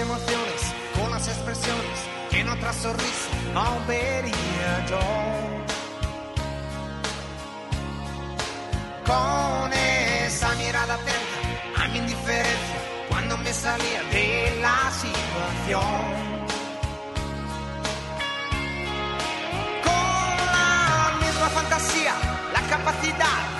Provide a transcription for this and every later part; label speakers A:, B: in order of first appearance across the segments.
A: emociones con las expresiones que en
B: otra sonrisa aún vería yo. Con esa mirada atenta a mi indiferencia cuando me salía de la situación. Con la misma fantasía, la capacidad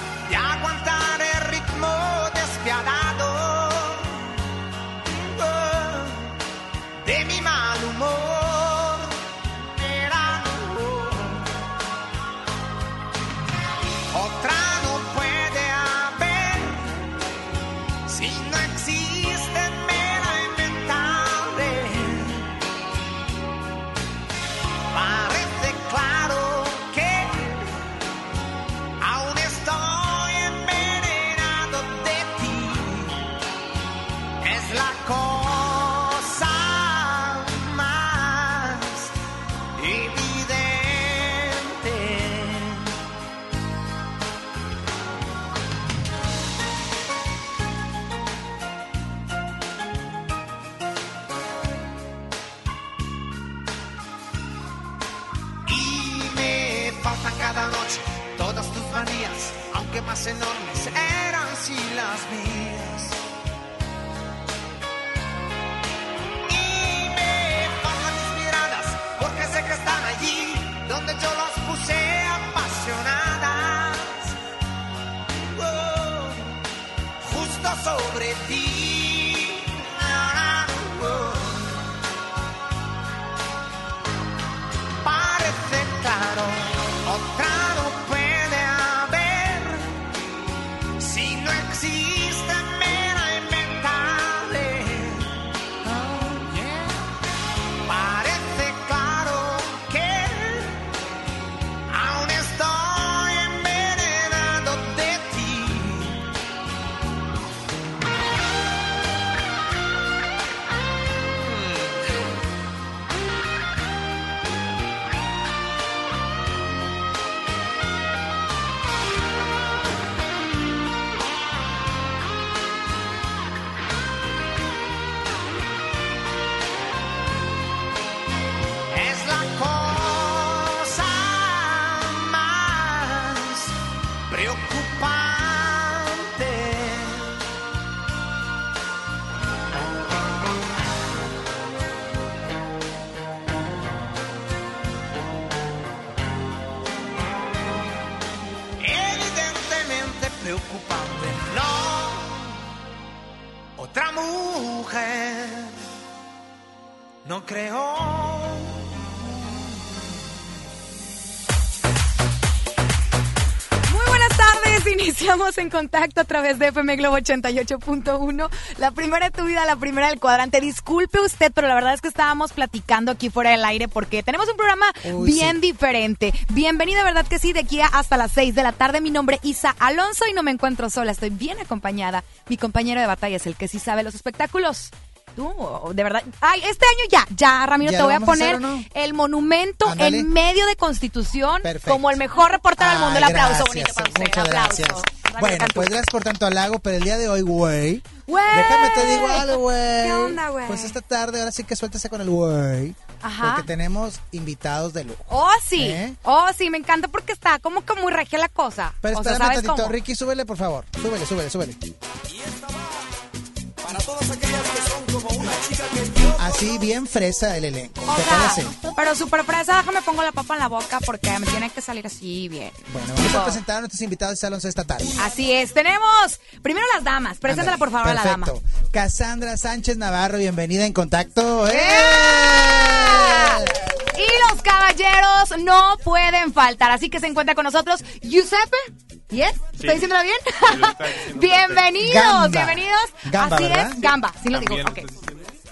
B: sobre ti.
A: En contacto a través de FM Globo 88.1. La primera de tu vida, la primera del cuadrante. Disculpe usted, pero la verdad es que estábamos platicando aquí fuera del aire porque tenemos un programa
C: Uy,
A: bien
C: sí.
A: diferente. Bienvenido, ¿verdad que sí? De aquí hasta las 6 de la tarde. Mi nombre es Isa Alonso y no me encuentro sola. Estoy bien acompañada. Mi compañero de batalla es el que sí sabe los espectáculos. Tú, de verdad. Ay, este año ya, ya, Ramiro,
C: ¿Ya
A: te voy a poner
C: no?
A: el monumento en medio de Constitución
C: Perfecto.
A: como el mejor reportero del mundo. El aplauso
C: gracias,
A: bonito para usted.
C: Muchas
A: aplauso.
C: gracias. Bueno,
A: Cantú.
C: pues gracias por tanto halago, pero el día de hoy, güey.
A: Güey.
C: Déjame te digo algo, güey.
A: ¿Qué onda, güey?
C: Pues esta tarde, ahora sí que suéltese con el güey.
A: Ajá.
C: Porque tenemos invitados de lujo.
A: Oh, sí.
C: ¿Eh?
A: Oh, sí, me encanta porque está como que muy regia la cosa.
C: Pero
A: o sea,
C: espérame
A: ¿sabes
C: tantito,
A: cómo?
C: Ricky, súbele, por favor. Súbele, súbele, súbele. Así, bien fresa el elenco.
A: O
C: ¿Te
A: sea,
C: parece?
A: pero súper fresa, déjame pongo la papa en la boca porque me tiene que salir así bien.
C: Bueno, vamos a presentar a nuestros invitados de Alonso esta tarde.
A: Así es, tenemos primero las damas. Preséntala por favor a la dama.
C: Cassandra Sánchez Navarro, bienvenida en contacto. ¡Eh!
A: Y los caballeros no pueden faltar, así que se encuentra con nosotros Giuseppe. ¿Yes? ¿Estoy diciéndolo bien?
D: diciendo
A: bienvenidos,
C: Gamba.
A: bienvenidos.
C: Gamba,
A: así
C: ¿verdad?
A: es, Gamba, sí lo digo.
D: También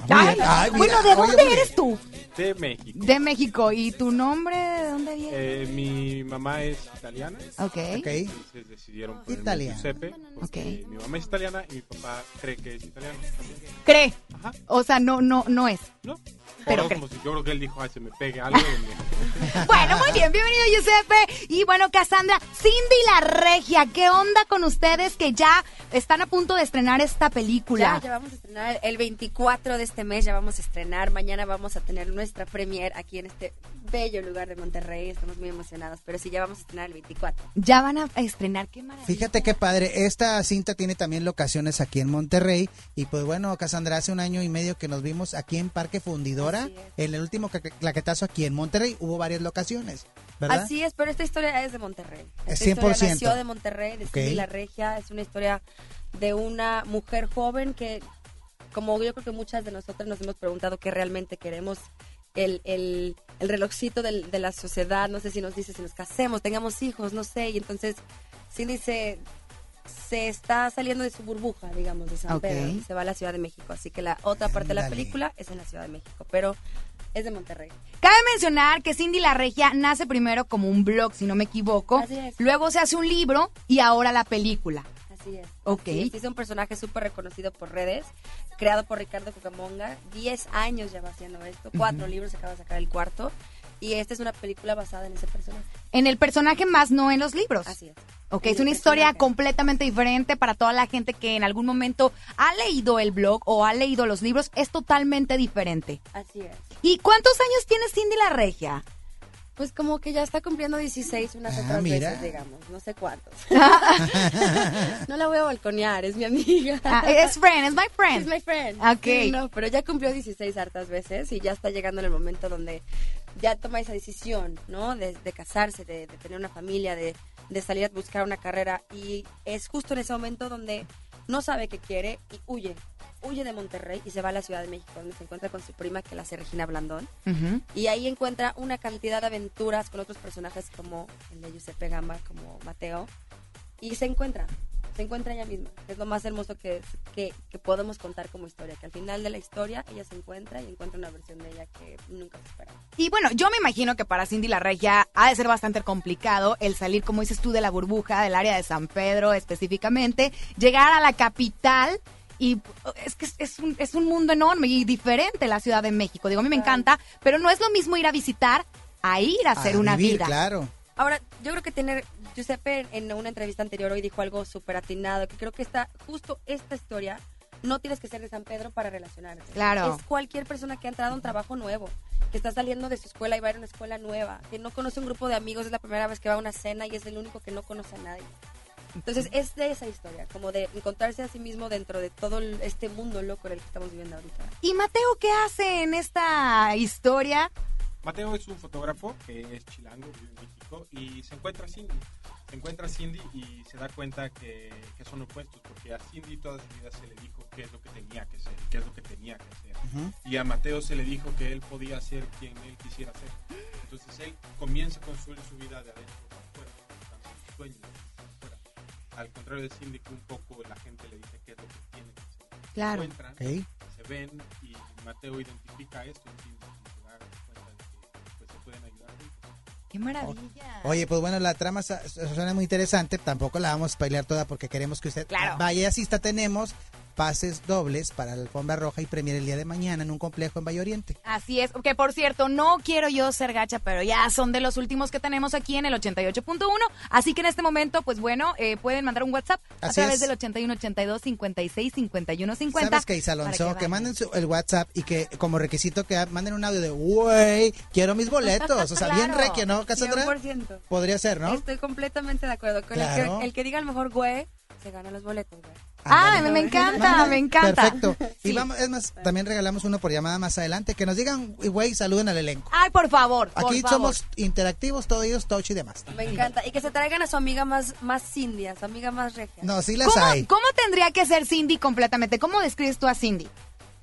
A: Ay.
C: Ay,
A: bueno, ¿de dónde eres tú?
D: De México.
A: De México. ¿Y tu nombre de dónde viene?
D: Eh, mi mamá es italiana.
A: ok.
C: Ok.
D: Entonces decidieron ponerme. Giuseppe. Porque
A: Ok.
D: mi mamá es italiana y mi papá cree que es italiano también.
A: Cree.
D: Ajá.
A: O sea, no, no, no es.
D: ¿No?
A: Pero
D: como si yo creo que él dijo, ay, se me pegue algo.
A: Bueno, muy bien, bienvenido Giuseppe. Y bueno, Cassandra, Cindy la Regia, ¿qué onda con ustedes que ya están a punto de estrenar esta película?
E: Ya, ya vamos a estrenar el 24 de este mes, ya vamos a estrenar. Mañana vamos a tener nuestra premiere aquí en este bello lugar de Monterrey. Estamos muy emocionados, pero sí, ya vamos a estrenar el 24.
A: Ya van a estrenar, qué maravilla.
C: Fíjate qué padre, esta cinta tiene también locaciones aquí en Monterrey y pues bueno, Cassandra, hace un año y medio que nos vimos aquí en Parque Fundidora, En el último claquetazo aquí en Monterrey, hubo varias locaciones, ¿verdad?
E: Así es, pero esta historia es de Monterrey.
C: Es
E: Esta historia
C: 100%.
E: nació de Monterrey, de
C: Ok.
E: Cindy La Regia. Es una historia de una mujer joven que, como yo creo que muchas de nosotras nos hemos preguntado qué realmente queremos, el, el, el relojcito del- de la sociedad, no sé si nos dice si nos casemos, tengamos hijos, no sé. Y entonces Cindy se, se está saliendo de su burbuja, digamos, de San. Pedro, y se va a la Ciudad de México. Así que la otra parte de la película es en la Ciudad de México, pero es de Monterrey.
A: Cabe mencionar que Cindy la Regia nace primero como un blog, si no me equivoco.
E: Así es.
A: Luego se hace un libro y ahora la película.
E: Así es.
A: Ok.
E: Así es. Es un personaje súper reconocido por redes, creado por Ricardo Cucamonga. Diez años ya va haciendo esto, cuatro libros, se acaba de sacar el cuarto. Y esta es una película basada en ese personaje.
A: En el personaje más, no en los libros.
E: Así es.
A: Ok,
E: En
A: es una historia
E: personaje.
A: completamente diferente para toda la gente que en algún momento ha leído el blog o ha leído los libros. Es totalmente diferente.
E: Así es.
A: ¿Y cuántos años tiene Cindy la Regia?
E: Pues como que ya está cumpliendo 16 unas
C: Ah,
E: otras
C: mira.
E: veces, digamos. No sé cuántos. no la voy a balconear, es mi amiga.
A: Ah, es friend, es my friend.
E: my friend.
A: Ok.
E: Sí, no, pero ya cumplió 16 hartas veces y ya está llegando en el momento donde ya toma esa decisión, ¿no? De, de casarse, de, de tener una familia, de, de salir a buscar una carrera. Y es justo en ese momento donde no sabe qué quiere y huye. Huye de Monterrey y se va a la Ciudad de México, donde se encuentra con su prima, que la hace Regina Blandón. Y ahí encuentra una cantidad de aventuras con otros personajes como el de Giuseppe Gamba, como Mateo. Y se encuentra, se encuentra ella misma. Es lo más hermoso que, que, que podemos contar como historia. Que al final de la historia ella se encuentra y encuentra una versión de ella que nunca se esperaba.
A: Y bueno, yo me imagino que para Cindy la Regia ha de ser bastante complicado el salir, como dices tú, de la burbuja, del área de San Pedro específicamente, llegar a la capital. Y es que es- es un, es un mundo enorme y diferente la Ciudad de México. Digo, a mí me encanta, pero no es lo mismo ir a visitar a ir a hacer
C: A
A: una
C: vivir,
A: vida.
C: Claro.
E: Ahora, yo creo que tener, Giuseppe en una entrevista anterior hoy dijo algo súper atinado, que creo que está justo esta historia, no tienes que ser de San Pedro para relacionarte.
A: Claro.
E: Es cualquier persona que ha entrado a un trabajo nuevo, que está saliendo de su escuela y va a ir a una escuela nueva, que no conoce un grupo de amigos, es la primera vez que va a una cena y es el único que no conoce a nadie. Entonces es de esa historia, como de encontrarse a sí mismo dentro de todo este mundo loco en el que estamos viviendo ahorita.
A: ¿Y Mateo qué hace en esta historia?
D: Mateo es un fotógrafo que es chilango, vive en México y se encuentra Cindy. Se encuentra Cindy y se da cuenta que, que son opuestos, porque a Cindy toda su vida se le dijo qué es lo que tenía que ser, qué es lo que tenía que hacer.
C: Ujú.
D: Y a Mateo se le dijo que él podía ser quien él quisiera ser. Entonces él comienza a construir su vida de adentro para afuera, alcanza sus sueños para afuera. al contrario de Cindy, que un poco la gente le dice qué es lo que tiene que hacer.
A: Claro.
D: Se encuentran,
C: Ok.
D: se ven y Mateo identifica esto en Cindy
A: ¡Qué maravilla!
C: Oye, pues bueno, la trama suena muy interesante. Tampoco la vamos a spoilear toda porque queremos que usted
A: Claro.
C: vaya y asista. Tenemos pases dobles para la alfombra roja y premier el día de mañana en un complejo en Valle Oriente.
A: Así es, que por cierto, no quiero yo ser gacha, pero ya son de los últimos que tenemos aquí en el 88.1, así que en este momento, pues bueno, eh, pueden mandar un WhatsApp a través
C: es.
A: del 81 82 56 51 50.
C: ¿Sabes qué, Alonso? Que,
A: vayan.
C: manden su- el WhatsApp y que como requisito que manden un audio de, güey, quiero mis boletos. O sea, bien requio, ¿no, Cassandra?
E: 100%.
C: Podría ser, ¿no?
E: Estoy completamente de acuerdo. Con el,
C: Claro.
E: que, el que diga el mejor güey, se gana los boletos, güey.
A: Ah,
C: Ándale.
A: me encanta,
C: Manden.
A: me encanta.
C: Perfecto. Y
A: Sí.
C: vamos, es más, también regalamos uno por llamada más adelante. Que nos digan, güey, saluden al elenco.
A: Ay, por favor, por
C: Aquí
A: favor.
C: somos interactivos, todos ellos, touch y demás.
E: Me encanta. Y que se traigan a su amiga más, más Cindy, a su amiga más regia.
C: No, sí las
A: ¿Cómo,
C: hay.
A: cómo tendría que ser Cindy completamente? ¿Cómo describes tú a Cindy?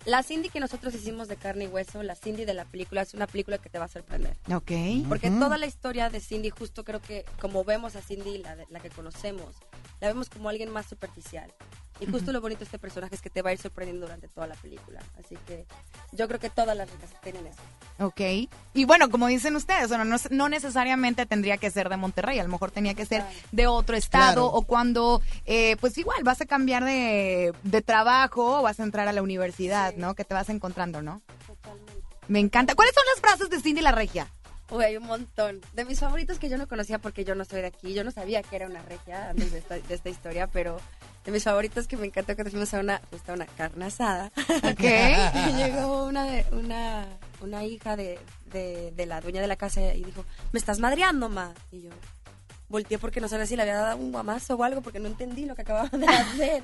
E: La Cindy que nosotros hicimos de carne y hueso, la Cindy de la película, es una película que te va a sorprender.
A: Ok.
E: Porque toda la historia de Cindy, justo creo que como vemos a Cindy, la, de- la que conocemos, la vemos como alguien más superficial. Y justo lo bonito de este personaje es que te va a ir sorprendiendo durante toda la película. Así que yo creo que todas las ricas tienen eso.
A: Ok. Y bueno, como dicen ustedes, bueno, no, no necesariamente tendría que ser de Monterrey, a lo mejor tenía que ser
E: Claro.
A: de otro estado
C: Claro.
A: o cuando, eh, pues igual, vas a cambiar de, de trabajo o vas a entrar a la universidad, ¿no? Que te vas encontrando, ¿no?
E: Totalmente.
A: Me encanta. ¿Cuáles son las frases de Cindy la Regia?
E: Uy, hay un montón. De mis favoritos que yo no conocía porque yo no soy de aquí. Yo no sabía que era una regia antes de esta, de esta historia, pero de mis favoritos que me encantó que fuimos a una, justo a una carne asada.
A: Ok.
E: Y llegó una, de, una, una hija de, de, de la dueña de la casa y dijo, me estás madreando, ma. Y yo volteé porque no sabía si le había dado un guamazo o algo porque no entendí lo que acababa de hacer.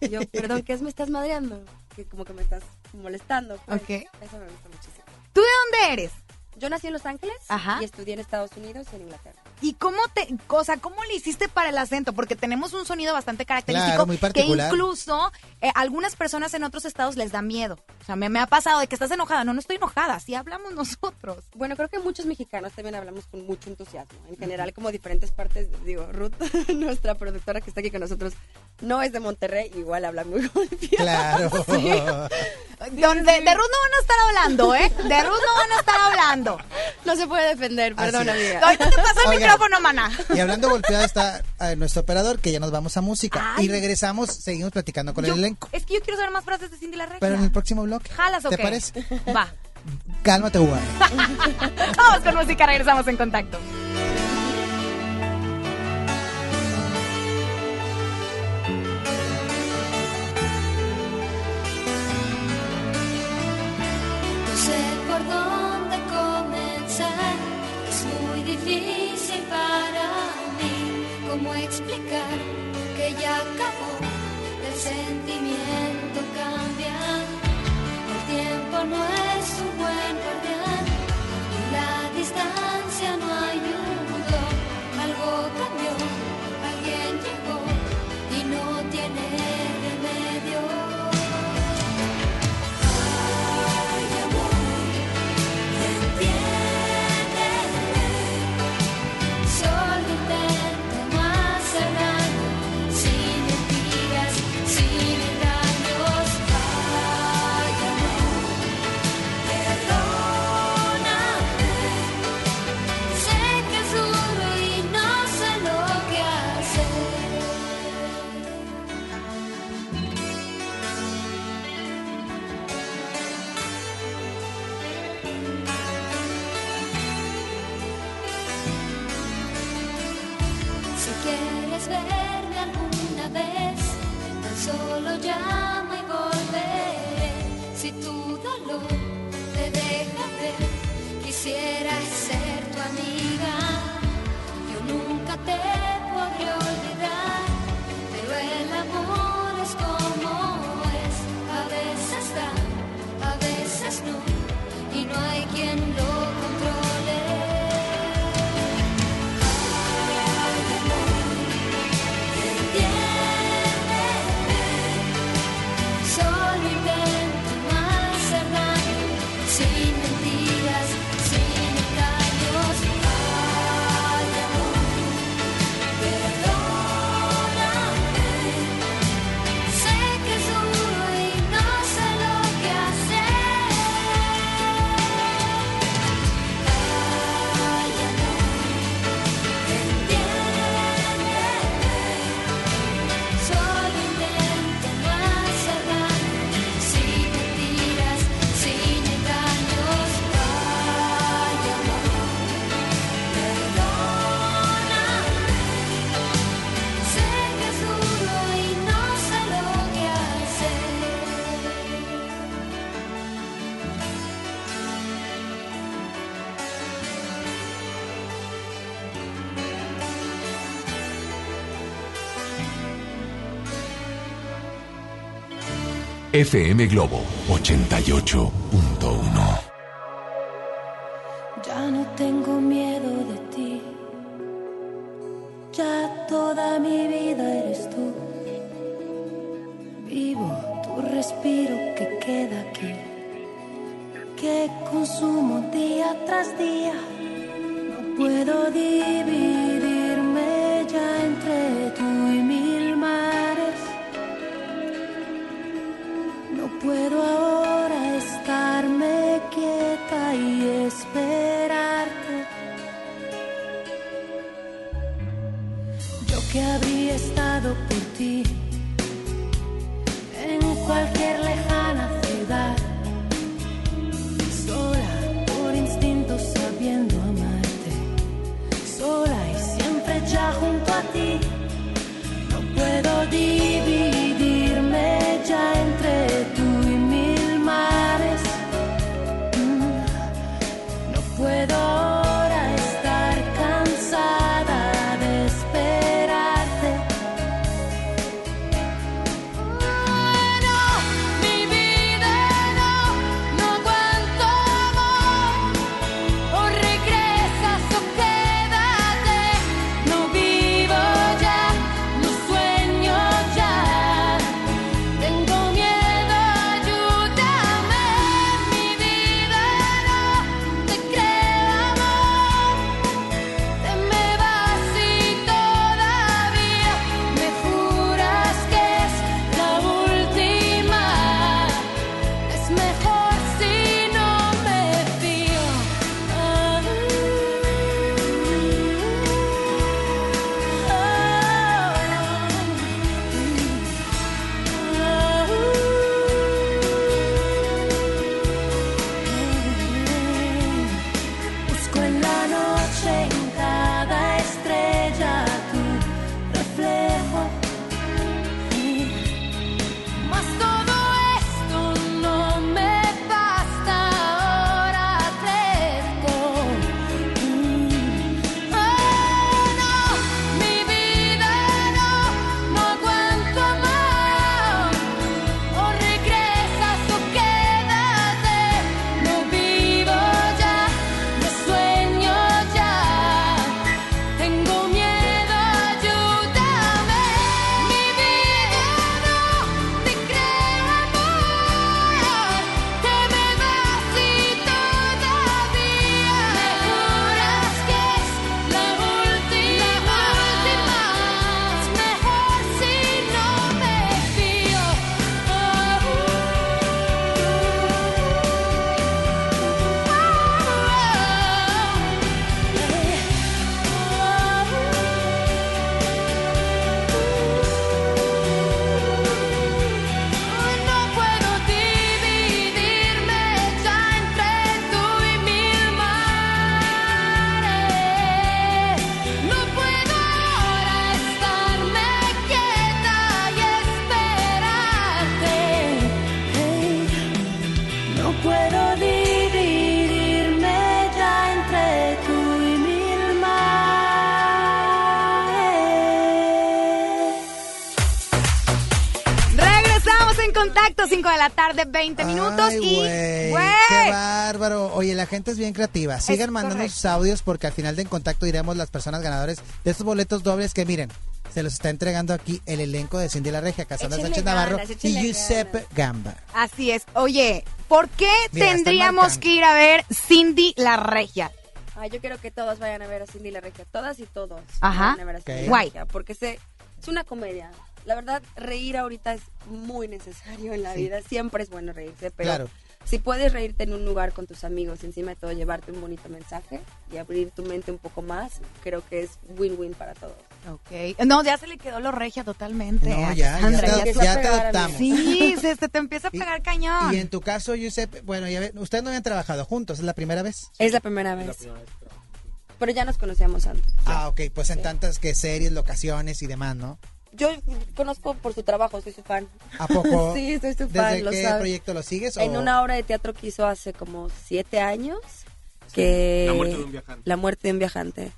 E: Y yo, perdón, ¿qué es me estás madreando? Que como que me estás molestando. pues.
A: Ok.
E: Eso me gusta muchísimo.
A: ¿Tú de dónde eres?
E: Yo nací en Los Ángeles
A: Ajá.
E: y estudié en Estados Unidos y en Inglaterra.
A: ¿Y cómo te, o sea, cómo le hiciste para el acento? Porque tenemos un sonido bastante característico
C: Claro, muy
A: que incluso eh, algunas personas en otros estados les da miedo. O sea, me, me ha pasado de que estás enojada. No, no estoy enojada, así hablamos nosotros.
E: Bueno, creo que muchos mexicanos también hablamos con mucho entusiasmo. En general, como diferentes partes, digo, Ruth, nuestra productora que está aquí con nosotros, no es de Monterrey, igual habla muy golpeado.
C: Claro.
A: Donde, de Ruth no van a estar hablando, ¿eh? De Ruth no van a estar hablando.
E: No se puede defender,
C: es.
E: amiga.
A: Ahorita te paso el
C: Oigan.
A: Micrófono, maná.
C: Y hablando golpeado está eh, nuestro operador, que ya nos vamos a música.
A: Ay.
C: Y regresamos, seguimos platicando con
A: Yo-
C: el elenco.
A: Es que yo quiero saber más frases de Cindy la Regia.
C: Pero en el próximo bloque.
A: ¿Jalas
C: ¿Te parece?
A: Va.
C: Cálmate, Uga.
A: Vamos con música, regresamos en contacto.
F: ¿Cómo explicar que ya acabó? El sentimiento cambia. El tiempo no es quieres verme alguna vez, tan solo llama y volveré. Si tu dolor te deja ver, quisiera ser tu amiga. Yo nunca te podré olvidar, pero el amor es como es. A veces da, a veces no, y no hay quien lo controle.
B: FM Globo 88.1.
G: Ya no tengo miedo de ti. Ya toda mi vida eres tú. Vivo tu respiro que queda aquí. Que consumo día tras día. No puedo dividirme por ti
A: contacto, 5 de la tarde, 20 minutos
C: Ay,
A: y...
C: ¡Qué bárbaro! Oye, la gente es bien creativa. Sigan mandando
A: correcto.
C: sus audios porque al final de En Contacto diremos las personas ganadoras de estos boletos dobles que miren. Se los está entregando aquí el elenco de Cindy La Regia, Casandra Sánchez Navarro y Giuseppe Gamba.
A: Así es. Oye, ¿por qué
C: Mira,
A: tendríamos que ir a ver Cindy la Regia?
E: Ay, yo quiero que todos vayan a ver a Cindy la Regia. Todas y todos.
A: Ajá.
E: vayan a ver a Cindy
C: Ok.
E: la
A: Guay.
E: Regia, Porque se, es una comedia. La verdad, reír ahorita es muy necesario en la
C: Sí.
E: vida. Siempre es bueno reírse, pero
C: Claro.
E: si puedes reírte en un lugar con tus amigos, encima de todo llevarte un bonito mensaje y abrir tu mente un poco más, creo que es win-win para todos.
A: Ok. No, ya se le quedó lo regia totalmente.
C: No,
A: a
C: ya, ya, te,
E: ya
A: ya
E: se va
C: ya
E: a
C: te
E: pegar a mí.
C: adoptamos.
A: Sí, se, se te empieza a
C: Y-
A: pegar cañón.
C: Y en tu caso, Giuseppe, bueno, ya ve, ustedes no habían trabajado juntos, ¿es la primera vez?
E: Es la primera vez.
D: La primera.
E: Pero ya nos conocíamos antes.
C: Ah, ok, pues en tantas que series, locaciones y demás, ¿no?
E: Yo conozco por su trabajo, soy su fan.
C: ¿A poco?
E: Sí, soy su fan,
C: ¿Desde
E: lo
C: qué
E: sabe.
C: proyecto lo sigues?
E: En
C: o-
E: una obra de teatro que hizo hace como siete años. Que
D: La muerte de un viajante.
E: La muerte de un viajante.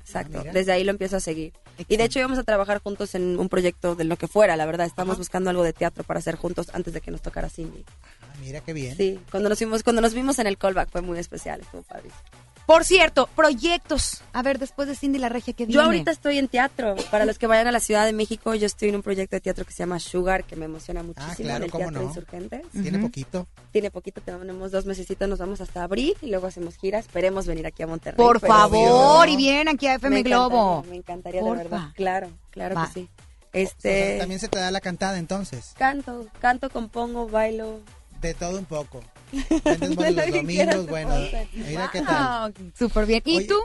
E: Exacto.
C: Ah.
E: Desde ahí lo empiezo a seguir. Y de hecho íbamos a trabajar juntos en un proyecto de lo que fuera, la verdad. Estamos buscando algo de teatro para hacer juntos antes de que nos tocara Cindy.
C: Ah, mira qué bien.
E: Sí, cuando nos vimos, cuando nos vimos en el callback fue muy especial, estuvo padrísimo.
A: Por cierto, proyectos. A ver, después de Cindy la Regia, ¿qué viene?
E: Yo ahorita estoy en teatro. Para los que vayan a la Ciudad de México, yo estoy en un proyecto de teatro que se llama Sugar, que me emociona muchísimo.
C: Ah, claro,
E: en el
C: cómo
E: Teatro
C: no.
E: Insurgentes.
C: Tiene poquito.
E: Tiene poquito, tenemos dos mesecitos, nos vamos hasta abril y luego hacemos gira. Esperemos venir aquí a Monterrey.
A: Por favor,
C: obvio.
A: y bien aquí a
E: Me
A: FM
E: encantaría,
A: Globo.
E: Me encantaría, de
A: Porfa.
E: verdad. Claro, claro
A: Va.
E: que sí.
C: O
E: Este,
C: sea, también se te da la cantada entonces.
E: canto, canto, compongo, bailo.
C: De todo un poco. Vendes los domingos, bueno. Mira qué tal.
A: Ah, Súper bien. ¿Y
C: Oye,
A: tú?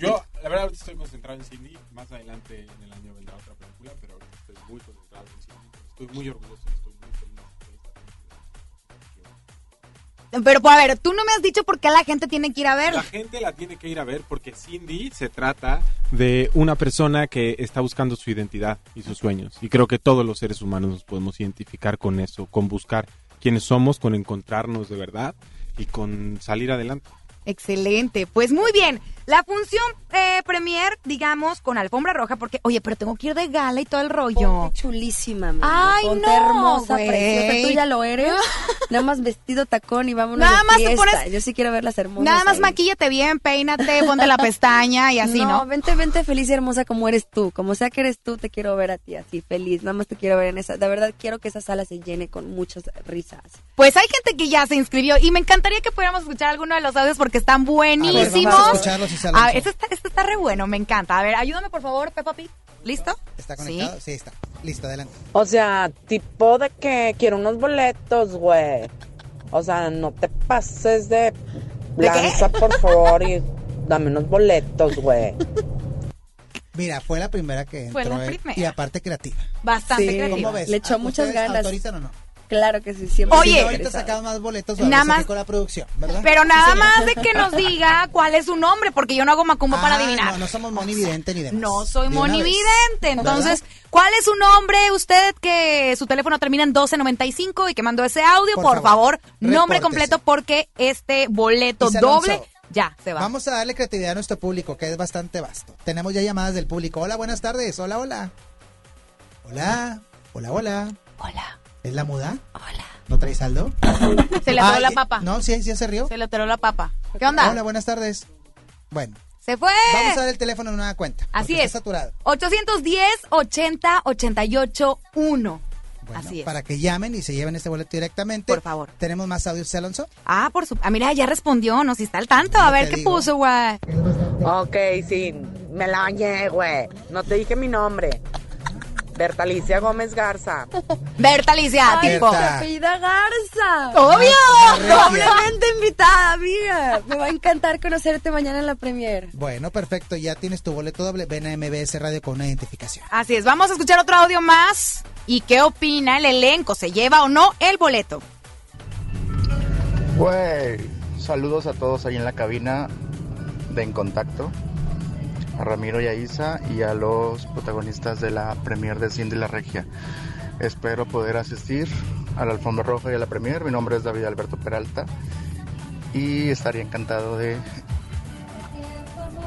D: Yo, la verdad, ahorita estoy concentrado en Cindy. Más adelante en el año vendrá otra película, pero ahorita estoy muy concentrado en Cindy. Estoy muy orgulloso y estoy muy feliz.
A: Pero, pues, a ver, tú no me has dicho por qué la gente tiene que ir a ver.
D: La gente la tiene que ir a ver porque Cindy se trata de una persona que está buscando su identidad y sus sueños. Y creo que todos los seres humanos nos podemos identificar con eso, con buscar quiénes somos, con encontrarnos de verdad y con salir adelante.
A: Excelente. Pues muy bien. La función eh, premier, digamos, con alfombra roja, porque, oye, pero tengo que ir de gala y todo el rollo.
E: Ponte chulísima, mi
A: Ay,
E: Ponte
A: no,
E: hermosa, preciosa. Tú ya lo eres. Nada más vestido tacón y vámonos
A: Nada
E: de
A: más te pones-
E: Yo sí quiero verlas hermosas.
A: Nada más
E: ahí.
A: maquíllate bien, peínate, ponte la pestaña y así, ¿no?
E: vente, vente feliz y hermosa como eres tú. Como sea que eres tú, te quiero ver a ti así, feliz. Nada más te quiero ver en esa. De verdad, quiero que esa sala se llene con muchas risas.
A: Pues hay gente que ya se inscribió y me encantaría que pudiéramos escuchar alguno de los audios porque están buenísimos.
C: vamos a escucharlos, Isa
A: A ver,
C: Alonso.
A: este está, está re bueno, me encanta. A ver, ayúdame por favor, Peppa Pig. ¿Listo?
C: ¿Está
A: Sí.
C: conectado? Sí, está. Listo, adelante.
H: O sea, tipo de que quiero unos boletos, güey. O sea, no te pases de lanza, por favor, y dame unos boletos, güey.
C: Mira, fue la primera que entró.
A: Fue la
C: eh,
A: primera.
C: Y aparte creativa.
A: Bastante
E: Sí.
A: creativa.
C: ¿Cómo ves?
E: Le echó
C: ¿A-
E: muchas ganas.
C: ¿Autorizan o no?
E: Claro que sí, siempre.
A: Oye.
C: Ahorita sacamos más boletos
A: Nada más-
C: con la producción, ¿verdad?
A: Pero nada más de que nos diga cuál es su nombre, porque yo no hago macumba para
C: Ah,
A: adivinar.
C: No, no somos monividente ni demás.
A: No soy
C: De
A: monividente. Entonces, ¿cuál es su nombre? Usted que su teléfono termina en 1295 y que mandó ese audio, por,
C: Por
A: favor,
C: favor,
A: nombre
C: repórtese.
A: completo porque este boleto doble ya se va.
C: Vamos a darle creatividad a nuestro público, que es bastante vasto. Tenemos ya llamadas del público. Hola, buenas tardes. Hola, hola. Hola, hola, hola.
A: Hola,
C: ¿Es la muda?
A: hola.
C: ¿No trae saldo?
A: Se le atoró
C: Ay,
A: la papa.
C: No, sí, sí se rió.
A: Se le atoró la papa. ¿Qué onda?
C: Hola, buenas tardes. Bueno,
A: Se fue.
C: vamos a dar el teléfono en una cuenta.
A: Así es.
C: Está saturado.
A: 810 80 88 1.
C: Bueno,
A: Así es.
C: para que llamen y se lleven este boleto directamente.
A: Por favor.
C: Tenemos más audios, Alonso.
A: Ah, por su. Ah, mira, ya respondió, no si está al tanto. A ver qué
C: digo.
A: puso, güey.
H: Ok, sí, me la bañé, güey. No te dije mi nombre. Bertalicia Gómez Garza.
A: Berta Alicia,
E: Ay,
A: tipo.
E: apellida Garza.
A: ¡Obvio!
E: Doblemente invitada, amiga. Me va a encantar conocerte mañana en la premier.
C: Bueno, perfecto. Ya tienes tu boleto doble. Ven a MBS Radio con una identificación.
A: Así es, vamos a escuchar otro audio más. ¿Y qué opina el elenco? ¿Se lleva o no el boleto?
I: Güey, saludos a todos ahí en la cabina de En Contacto, a Ramiro y a Isa y a los protagonistas de la premier de Cindy la Regia. Espero poder asistir a la alfombra roja y a la premier. Mi nombre es David Alberto Peralta y estaría encantado de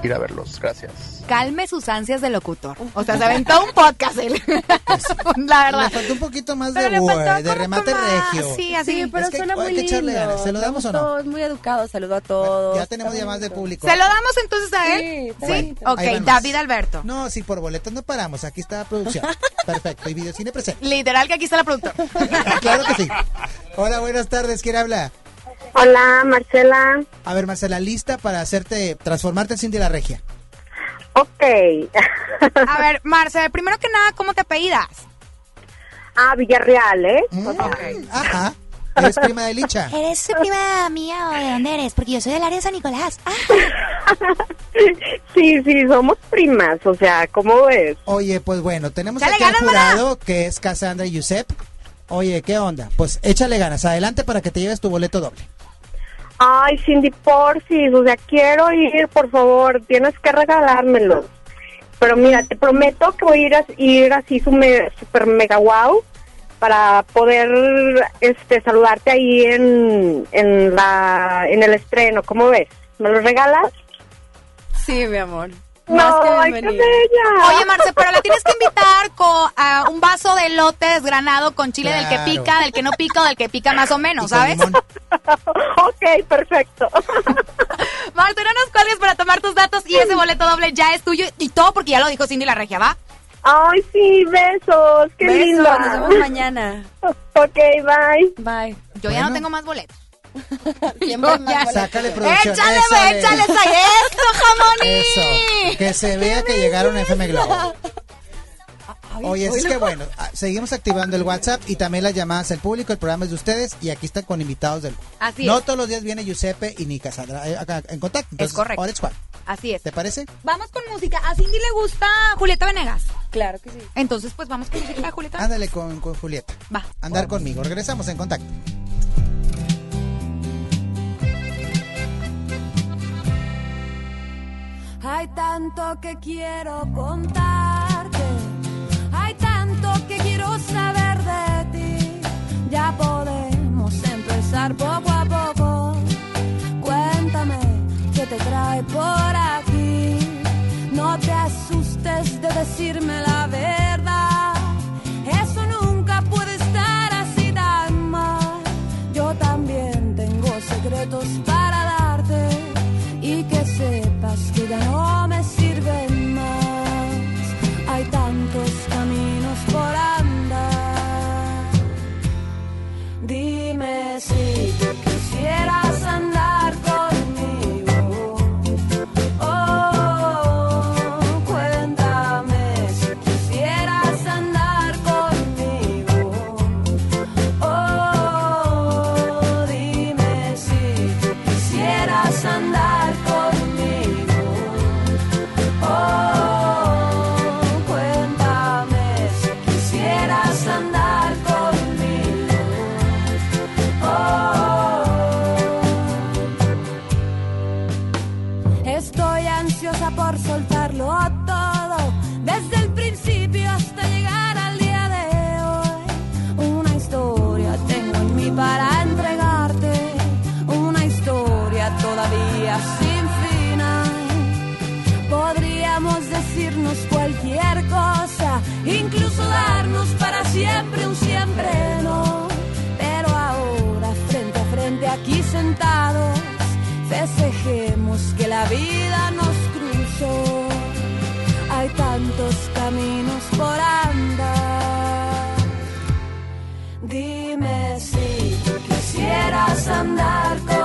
I: ir a verlos. Gracias.
A: Calme sus ansias de locutor. O sea, se aventó un podcast él. La
C: Le
A: verdad.
C: faltó un poquito más
A: Pero
C: de
A: le
C: word, de
A: como
C: remate
A: más,
C: regio.
A: Sí, así.
E: Sí, pero
C: Es que
E: suena muy lindo.
C: ¿Se lo damos o no?
E: Es muy educado. Saludo a todos.
C: Ya tenemos llamadas
E: bonito.
C: público.
A: ¿Se lo damos entonces a él?
E: Sí,
A: Sí. Ok. David Alberto.
C: No, sí, por boletos no paramos. Aquí está la producción. Perfecto. Y videocine presente.
A: Literal que aquí está la productora.
C: claro que sí. Hola, buenas tardes. ¿Quién habla?
J: Hola, Marcela.
C: A ver, Marcela, lista para hacerte, transformarte en Cindy la Regia.
J: Ok.
A: A ver, Marce, primero que nada, ¿cómo te apellidas?
J: ah, Villarreal, ¿eh?
C: Mm, Ajá. ¿Eres prima de Licha?
K: ¿Eres prima mía o de dónde eres? Porque yo soy del área de San Nicolás. Ah,
J: Sí, sí, somos primas, o sea, ¿cómo ves?
C: Oye, pues bueno, tenemos
A: Échale
C: aquí al jurado que es Cassandra y Yusep. Oye, ¿qué onda? Pues échale ganas. Adelante para que te lleves tu boleto doble.
J: Ay, Cindy Porfis, o sea, quiero ir, por favor, tienes que regalármelo. Pero mira, te prometo que voy a ir, as- ir así sume- super mega wow para poder este saludarte ahí en, en la en el estreno, ¿cómo ves? ¿Me lo regalas?
E: Sí, mi amor. Más que
J: No, ay, qué
E: bienvenida.
J: bella.
A: Oye, Marce, pero la tienes que invitar con a un vaso de lote desgranado con chile del que pica, del que no pica o del que pica más o menos, ¿sabes?
J: ok, perfecto.
A: Marce, no nos cuelgues para tomar tus datos y ese boleto doble ya es tuyo y todo porque ya lo dijo Cindy la regia, ¿va?
J: Ay, sí, besos. Qué
E: Besos,
J: linda.
E: nos vemos mañana.
J: Ok, bye.
E: Bye.
A: Yo ya no tengo más boletos.
E: Siempre
A: ya-.
C: Sácale producción.
A: Échale,
C: échale.
A: échale esa esto, jamoni.
C: Eso. Que se vea que llegaron a FM Globo. Oye, es que bueno, ah, seguimos activando el WhatsApp y también las llamadas al público. El programa es de ustedes y aquí están con invitados del.
A: Así
C: no
A: es.
C: todos los días viene Giuseppe y ni Cassandra eh, acá en contacto. Entonces,
A: correcto.
C: ahora es Juan.
A: Así es.
C: ¿Te parece?
A: Vamos con música. A Cindy le gusta Julieta Venegas.
E: Claro que sí.
A: Entonces, pues vamos con música de Julieta.
C: Ándale con, con Julieta.
A: Va.
C: Andar conmigo. Regresamos en contacto.
G: Tanto que quiero contarte, hay tanto que quiero saber de ti. Ya podemos empezar poco a poco. Cuéntame qué te trae por aquí. No te asustes de decirme festejemos que la vida nos cruzó. Hay tantos caminos por andar. Dime si tú quisieras andar conmigo.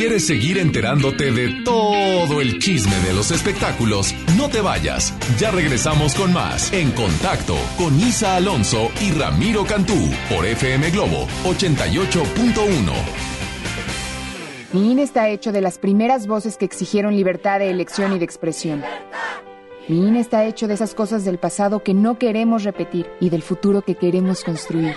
B: Quieres seguir enterándote de todo el chisme de los espectáculos, no te vayas. Ya regresamos con más En Contacto con Isa Alonso y Ramiro Cantú por FM Globo 88.1.
L: Mi INE está hecho de las primeras voces que exigieron libertad de elección y de expresión. Mi INE está hecho de esas cosas del pasado que no queremos repetir y del futuro que queremos construir.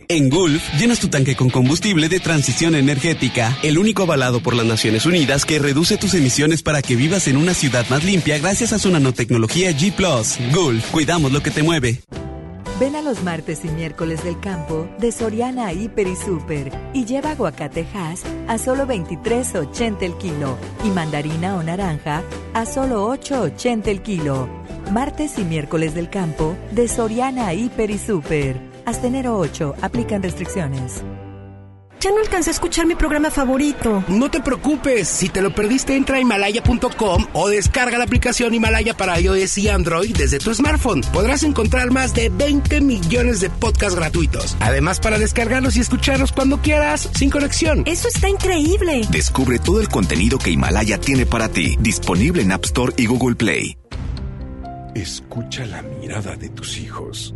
M: En Gulf, llenas tu tanque con combustible de transición energética, el único avalado por las Naciones Unidas que reduce tus emisiones para que vivas en una ciudad más limpia gracias a su nanotecnología G ⁇ Gulf, cuidamos lo que te mueve.
N: Ven a los martes y miércoles del campo de Soriana Hiper y Super y lleva aguacate Hass a solo 23.80 el kilo y mandarina o naranja a solo 8.80 el kilo. Martes y miércoles del campo de Soriana Hiper y Super. Hasta enero 8 aplican restricciones.
O: Ya no alcancé a escuchar mi programa favorito.
P: No te preocupes, si te lo perdiste entra a himalaya.com o descarga la aplicación Himalaya para iOS y Android desde tu smartphone. Podrás encontrar más de 20 millones de podcasts gratuitos. Además para descargarlos y escucharlos cuando quieras, sin conexión.
O: Eso está increíble.
Q: Descubre todo el contenido que Himalaya tiene para ti, disponible en App Store y Google Play.
R: Escucha la mirada de tus hijos.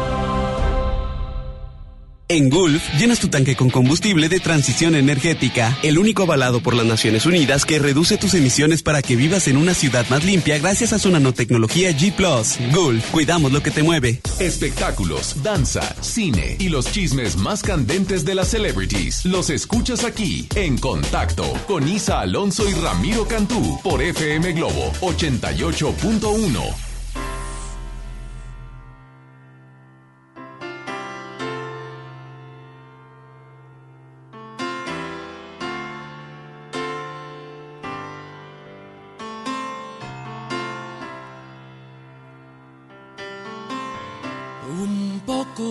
M: En Gulf, llenas tu tanque con combustible de transición energética, el único avalado por las Naciones Unidas que reduce tus emisiones para que vivas en una ciudad más limpia gracias a su nanotecnología G ⁇ Gulf, cuidamos lo que te mueve.
B: Espectáculos, danza, cine y los chismes más candentes de las celebrities. Los escuchas aquí, en contacto, con Isa Alonso y Ramiro Cantú, por FM Globo 88.1.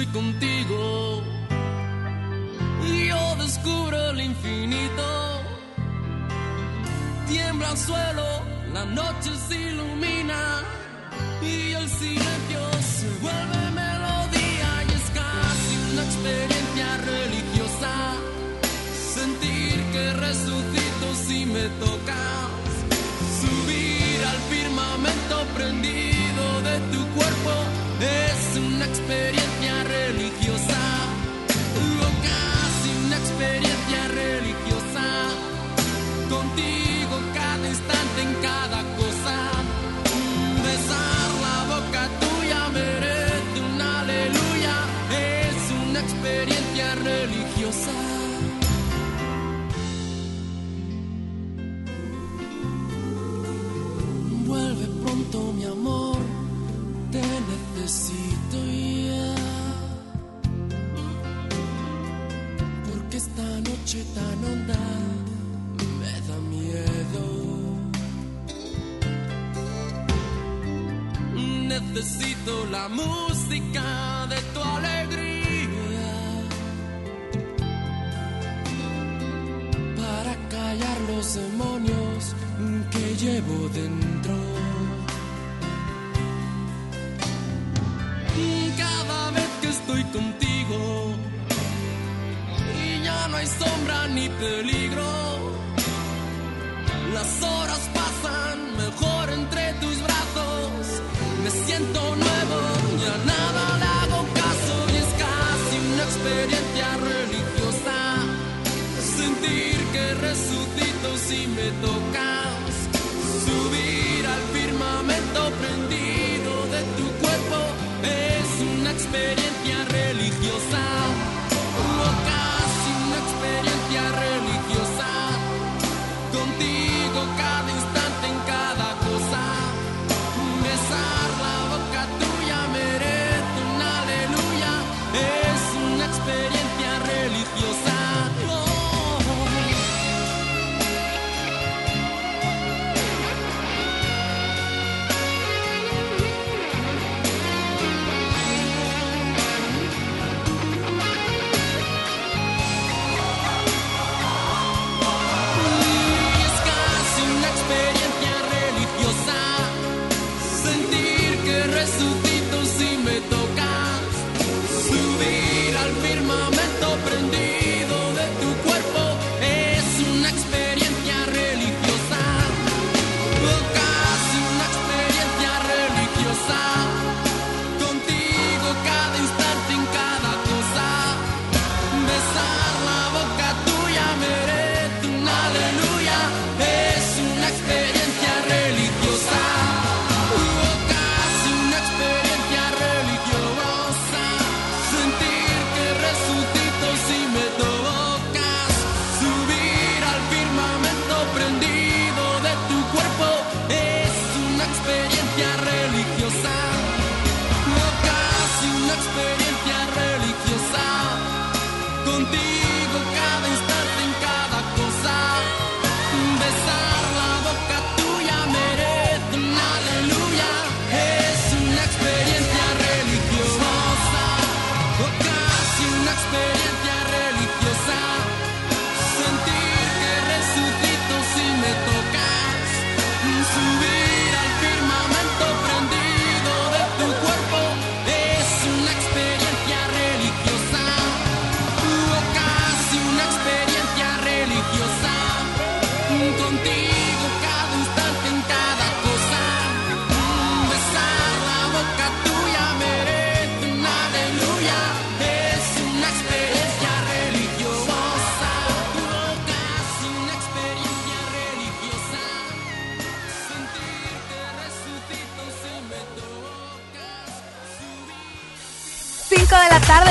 S: Estoy contigo, yo descubro el infinito. Tiembla el suelo, la noche se ilumina y el silencio se vuelve melodía y es casi una experiencia religiosa. Sentir que resucito si me tocas, subir al firmamento prendido de tu cuerpo es una experiencia Porque esta noche tan honda me da miedo. Necesito la música de tu alegría para callar los demonios que llevo dentro. Cada vez que estoy contigo, hay sombra ni peligro. Las horas pasan mejor entre tus brazos. Me siento nuevo, ya nada le hago caso y es casi una experiencia religiosa. Sentir que resucito si me tocas.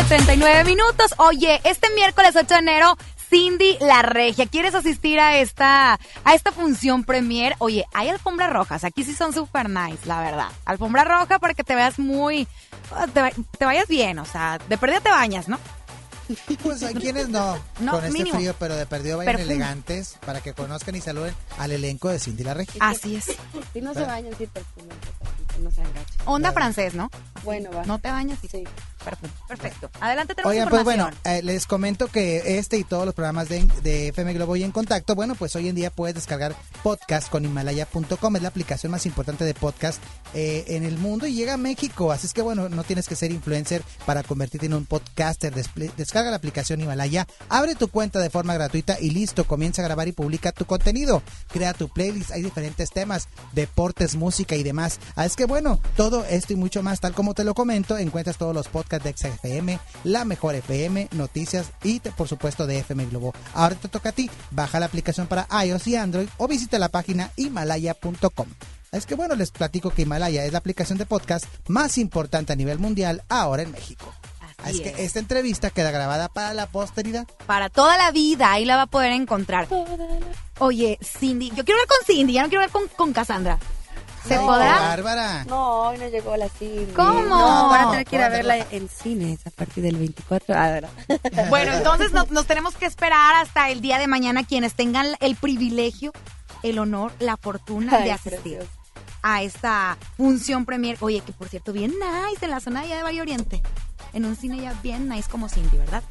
A: 39 minutos. Oye, este miércoles 8 de enero, Cindy La Regia. ¿Quieres asistir a esta, a esta función premier? Oye, hay alfombras rojas. Aquí sí son super nice, la verdad. Alfombra roja para que te veas muy... Te, va- te vayas bien, o sea, de perdida te bañas, ¿no?
C: Pues hay quienes no,
A: No,
C: con este
A: mínimo.
C: frío, pero de perdido vayan
A: Perfume.
C: elegantes para que conozcan y saluden al elenco de Cindy la Regia.
A: Así es.
E: Si no se bañan, sí perfumen, que no se enganchen.
A: Onda francés, ¿no?
E: Bueno, va.
A: No te bañas y
E: Sí.
A: Perfecto. Adelante, tenemos
C: Oigan, pues bueno, eh, les comento que este y todos los programas de, de FM Globo y en contacto, bueno, pues hoy en día puedes descargar podcast con Himalaya.com, es la aplicación más importante de podcast eh, en el mundo y llega a México, así es que bueno, no tienes que ser influencer para convertirte en un podcaster, Desple- descarga la aplicación Himalaya, abre tu cuenta de forma gratuita y listo, comienza a grabar y publica tu contenido, crea tu playlist, hay diferentes temas, deportes, música y demás, así es que bueno, todo esto y mucho más, tal como te lo comento, encuentras todos los podcasts de XFM, La Mejor FM, noticias y por supuesto de FM Globo. Ahora te toca a ti, baja la aplicación para iOS y Android o visita la página himalaya.com. Es que bueno, les platico que Himalaya es la aplicación de podcast más importante a nivel mundial ahora en México.
A: Así
C: es que
A: es.
C: esta entrevista queda grabada para la posteridad.
A: Para toda la vida, ahí la va a poder encontrar. Oye, Cindy, yo quiero ver con Cindy, ya no quiero ver con, con Cassandra. ¿Se
E: No.
A: podrá?
C: Bárbara.
E: No, hoy no llegó la cine.
A: ¿Cómo?
E: No, van a
A: No,
E: tener que ir a verla en cines a partir del 24. Ah, ¿verdad?
A: Bueno, entonces nos, nos tenemos que esperar hasta el día de mañana quienes tengan el privilegio, el honor, la fortuna de asistir
E: precioso.
A: a esta función premier. Oye, que por cierto, bien nice en la zona de allá de Valle Oriente. En un cine ya bien nice como Cindy, ¿verdad?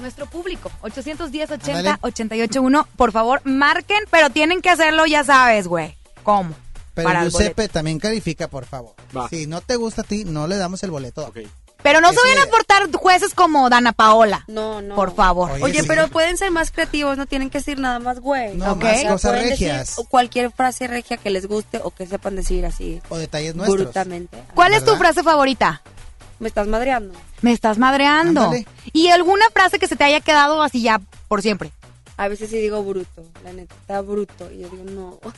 A: Nuestro público, 810-80-881. Por favor, marquen, pero tienen que hacerlo, ya sabes, güey. ¿Cómo?
C: Pero
A: Para
C: Giuseppe también califica, por favor.
A: Va.
C: Si no te gusta a ti, no le damos el boleto.
A: Pero no se vayan a portar jueces como Dana Paola.
E: No, no.
A: Por favor.
E: Oye,
C: sí.
E: pero pueden ser más creativos, no tienen que decir nada más güey.
C: No,
E: O
C: más
E: sea,
C: cosas regias.
E: cualquier frase regia que les guste o que sepan decir así
C: O detalles nuestros.
E: brutamente.
A: ¿Cuál es tu frase favorita?
E: Me estás madreando.
A: Me estás madreando.
C: Ándale.
A: ¿Y alguna frase que se te haya quedado así ya por siempre?
E: A veces sí digo bruto, la neta, está bruto. Y yo digo, no.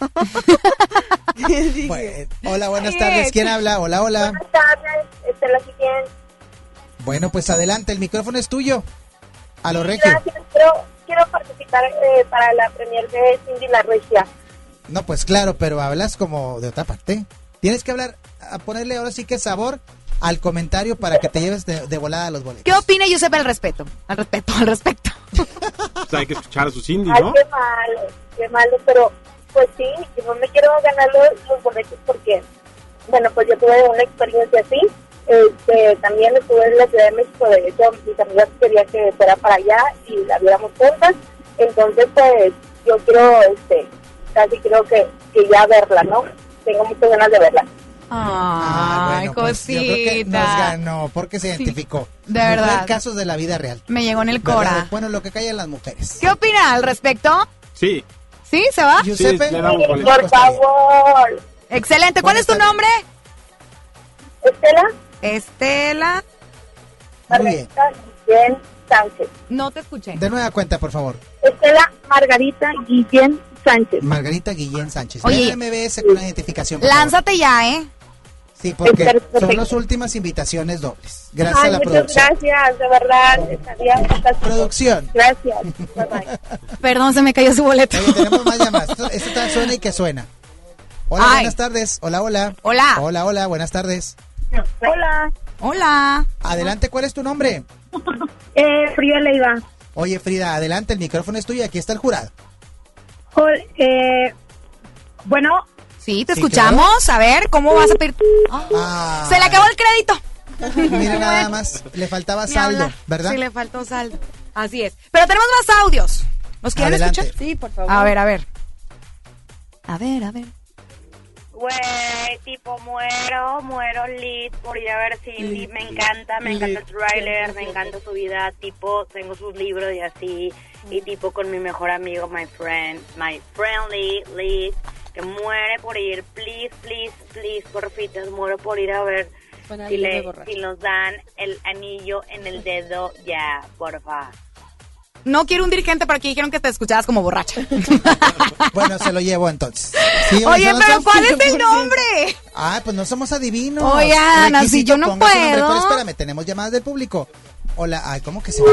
C: Bueno, hola, buenas tardes. ¿Quién habla? Hola, hola.
J: Buenas tardes, este, la siguiente.
C: Bueno, pues adelante, el micrófono es tuyo. A lo regio.
J: Gracias, quiero, quiero participar eh, para la premier de Cindy La Regia.
C: No, pues claro, pero hablas como de otra parte. Tienes que hablar, a ponerle ahora sí que sabor al comentario para que te lleves de, de volada los boletos.
A: ¿Qué opina Yusef al respeto? Al respeto, al respecto.
T: O sea, hay que escuchar a su Cindy,
J: Ay,
T: ¿no?
J: qué malo, qué malo, pero pues sí, yo no me quiero ganar los, los boletos porque, bueno, pues yo tuve una experiencia así. Este, también estuve en la Ciudad de México, de hecho, mis amigas querían que fuera para allá y la viéramos juntas. Entonces, pues yo quiero, este, casi creo que, que ya verla, ¿no? Tengo muchas ganas de verla.
C: Ah,
A: Ay,
C: bueno, pues yo creo que nos ganó porque se identificó.
A: de
C: Mujer,
A: verdad.
C: casos de la vida real.
A: Me llegó en el
C: ¿Verdad?
A: cora.
C: Bueno, lo que callan las mujeres.
A: ¿Qué opina al respecto?
T: Sí.
A: ¿Sí? ¿Se va?
C: Giuseppe,
T: le damos boletos.
J: Por favor.
A: Excelente. ¿Cuál es tu nombre?
J: Estela
A: Estela.
C: Muy bien.
J: Margarita Guillén Sánchez.
A: No te escuché.
C: De nueva cuenta, por favor.
J: Estela Margarita Guillén Sánchez.
C: Margarita Guillén Sánchez.
A: Oye.
C: MBS con la identificación. favor.
A: Lánzate ya, ¿eh?
C: Sí, porque
J: Perfecto.
C: son las últimas invitaciones dobles. Gracias
J: Ay,
C: a la
J: muchas
C: producción.
J: gracias, de verdad. Estaría fantástico.
C: Producción.
J: Gracias. Bye, bye.
A: Perdón, se me cayó su boleto.
C: Oye, tenemos más llamadas. Esto, esto está- suena y que suena. Hola,
A: Ay.
C: buenas tardes. Hola, hola.
A: Hola.
C: Hola, hola, buenas tardes.
J: Hola,
A: Hola.
C: Adelante, ¿cuál es tu nombre?
J: eh, Frida Leiva.
C: Oye, Frida, adelante, el micrófono es tuyo y aquí está el jurado.
J: Jol- eh, bueno,
A: Sí, te
C: Sí,
A: escuchamos. A ver, ¿cómo vas a pedir?
C: Ah,
A: Se le acabó el crédito.
C: Mira nada más, le faltaba saldo. ¿verdad?
A: Sí, le faltó saldo. Así es. Pero tenemos más audios. ¿Los quieren
C: Adelante.
A: escuchar?
E: Sí, por favor.
A: A ver, a ver. A ver, a ver.
U: Güey, tipo, muero, muero lit por ir a ver Cindy. Me encanta, me encanta el trailer, me encanta su vida. Tipo, tengo sus libros y así. Y tipo, con mi mejor amigo, my friend, my friendly lit, que muere por ir. Please, please, please, porfitas, muero por ir a ver si, le, si nos dan el anillo en el dedo. Ya, porfa.
A: No quiero un dirigente, pero aquí dijeron que te escuchabas como borracha.
C: Bueno, se lo llevo entonces. ¿Sí,
A: Oye, pero ¿cuál es el nombre?
C: Ah, pues no somos adivinos.
A: Oigan, así
C: Requisito,
A: yo no puedo.
C: Pero espérame, tenemos llamadas del público. Hola, ay, ¿cómo que se va?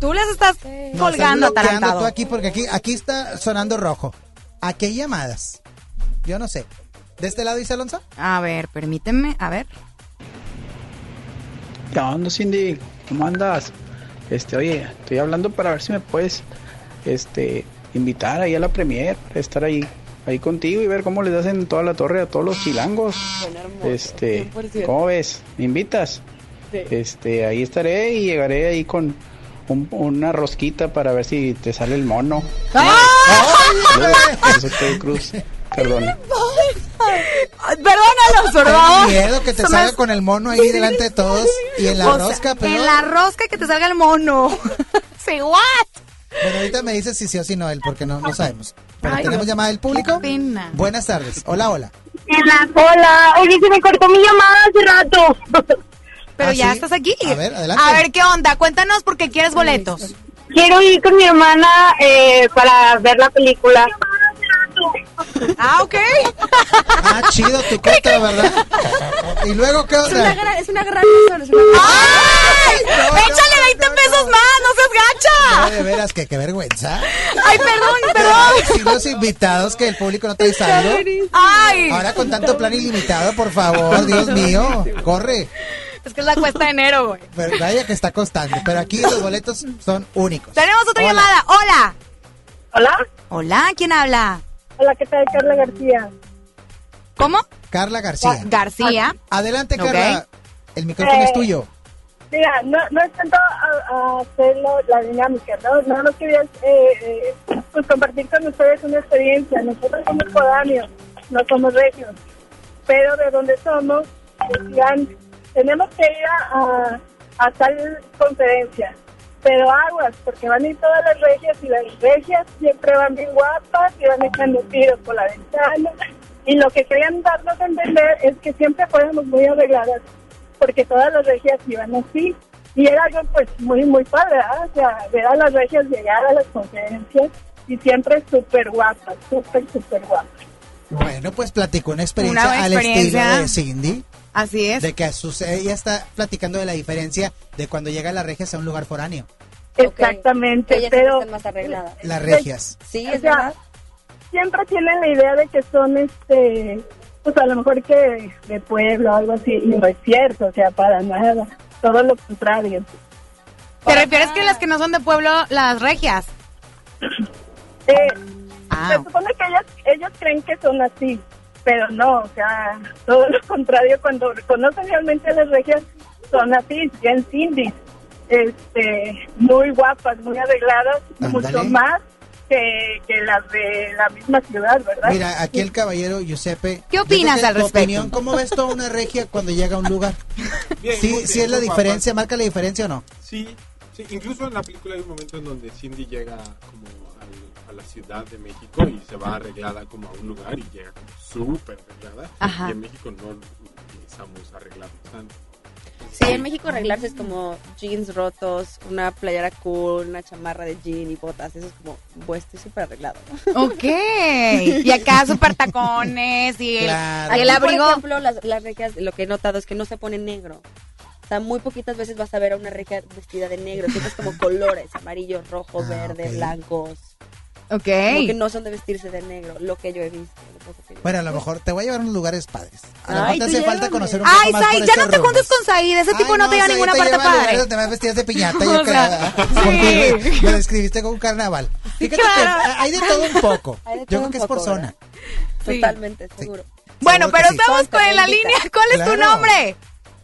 A: Tú las estás
C: No, estás
A: colgando, atarantado.
C: tú aquí porque aquí, aquí está sonando rojo. Aquí hay llamadas. Yo no sé. ¿De este lado dice Alonso?
A: A ver, permíteme, a ver.
V: ¿Qué onda, Cindy? ¿Cómo andas? Este, oye, estoy hablando para ver si me puedes, este, invitar ahí a la premier, estar ahí, ahí contigo y ver cómo les hacen toda la torre a todos los chilangos. Este,
E: 100%.
V: ¿cómo ves? ¿Me invitas?
E: Sí.
V: Este, ahí estaré y llegaré ahí con un- una rosquita para ver si te sale el mono. Saludos, José Cruz, perdona.
A: Perdónalos, por favor.
C: Miedo que te
A: me-
C: salga con el mono ahí delante de todos y en la
A: O sea,
C: rosca, pero...
A: En la rosca que te salga el mono. Sí, what?
C: Bueno, ahorita me dices si sí o si no él, porque no, no sabemos. Pero
A: Ay,
C: tenemos llamada del público.
A: Qué pena.
C: Buenas tardes. Hola, hola.
J: Hola, oye, se me cortó mi llamada hace rato.
A: Pero
C: ¿Ah,
A: ya
C: sí?
A: estás aquí.
C: A ver, adelante.
A: A ver, ¿qué onda? Cuéntanos por qué quieres boletos.
J: Quiero ir con mi hermana eh, para ver la película.
A: Ah, ok.
C: Ah, chido tu coto, ¿verdad? ¿Y luego qué
E: Es una
C: onda?
E: gran, es una gran persona, es una
A: ¡Ay!
C: no,
A: ¡Échale 20
C: no,
A: pesos más! ¡No seas gacha!
C: de veras, que qué vergüenza.
A: ¡Ay, perdón, perdón!
C: Si los invitados que el público no trae saldo.
A: ¡Ay!
C: Ahora con tanto plan ilimitado, por favor, Dios mío, corre.
A: Es que es la cuesta de enero, güey.
C: Pero vaya que está costando. Pero aquí los boletos son únicos.
A: Tenemos otra
C: Hola.
A: llamada. Hola.
J: Hola,
A: Hola, ¿quién habla?
J: Hola, ¿qué tal? Carla García.
A: ¿Cómo?
C: Carla García.
A: García.
C: Adelante. Carla. El micrófono
J: Eh,
C: es tuyo.
J: Mira, no, no es tanto a, a hacerlo la dinámica, ¿no? No, no quería eh, eh, pues compartir con ustedes una experiencia. Nosotros somos foráneos, no somos regios. Pero de donde somos, decían, tenemos que ir a, a-
W: a tal conferencia. Pero aguas, porque van a ir todas las regias y las regias siempre van bien guapas y van echando tiros por la ventana. Y lo que querían darnos a entender es que siempre fuéramos muy arregladas, porque todas las regias iban así. Y era algo pues muy, muy padre, ¿verdad? O sea, ver a las regias llegar a las conferencias y siempre súper guapas, súper, súper guapas.
C: Bueno, pues platicó una experiencia
A: Una
C: al estilo de Cindy.
A: Así es.
C: De que sus, ella está platicando de la diferencia de cuando llega la regia a un lugar foráneo.
W: Exactamente, pero
E: están más arregladas.
C: Las regias.
E: Sí,
W: O
E: es
W: sea,
E: verdad.
W: siempre tienen la idea de que son, este, pues a lo mejor que de pueblo o algo así, y no es cierto, o sea, para nada, todo lo contrario.
A: ¿Te refieres que las que no son de pueblo, las regias?
W: Eh,
A: Ah.
W: Se supone que ellas, ellos creen que son así, pero no, o sea, todo lo contrario, cuando conocen realmente a las regias, son así, bien Cindy, este, muy guapas, muy arregladas, mucho más que, que las de la misma ciudad, ¿verdad?
C: Mira, aquí el caballero Giuseppe.
A: ¿Qué opinas al
C: tu
A: respecto?
C: opinión, ¿Cómo ves toda una regia cuando llega a un lugar?
T: Bien,
C: sí,
T: muy
C: sí
T: bien,
C: es la diferencia,
T: guapas.
C: marca la diferencia o no.
T: Sí, sí, incluso en la película hay un momento en donde Cindy llega como a la Ciudad de México y se va arreglada como a un lugar y llega como súper arreglada.
E: Ajá.
T: Y en México no utilizamos arreglados tanto.
E: Sí, en México arreglarse es como jeans rotos, una playera cool, una chamarra de jean y botas. Eso es como, pues estoy súper arreglado.
A: Ok. Y acá súper tacones y el,
C: Claro.
A: y el abrigo.
E: Por ejemplo, las, las regias, lo que he notado es que no se pone negro. O sea, muy poquitas veces vas a ver a una regia vestida de negro. Siempre es como colores, amarillo, rojo, verde, blancos.
A: Ok.
E: Como que no son de vestirse de negro, lo que yo he visto. yo-
C: Bueno, a lo mejor te voy a llevar a unos lugares padres. A lo
E: Ay,
C: mejor te hace falta conocer un poco
A: Ay,
C: más
A: ya no te juntes con Said. Ese tipo
C: Ay,
A: no te lleva a ninguna
C: te
A: parte padre.
C: donde me vestías de piñata. Yo
A: sea,
C: creo.
A: sí.
C: Lo describiste como un carnaval. Fíjate
A: claro.
C: que hay de todo un poco. Yo creo que es por zona.
E: Totalmente, seguro.
A: Bueno, pero estamos con en la línea. ¿Cuál es tu nombre?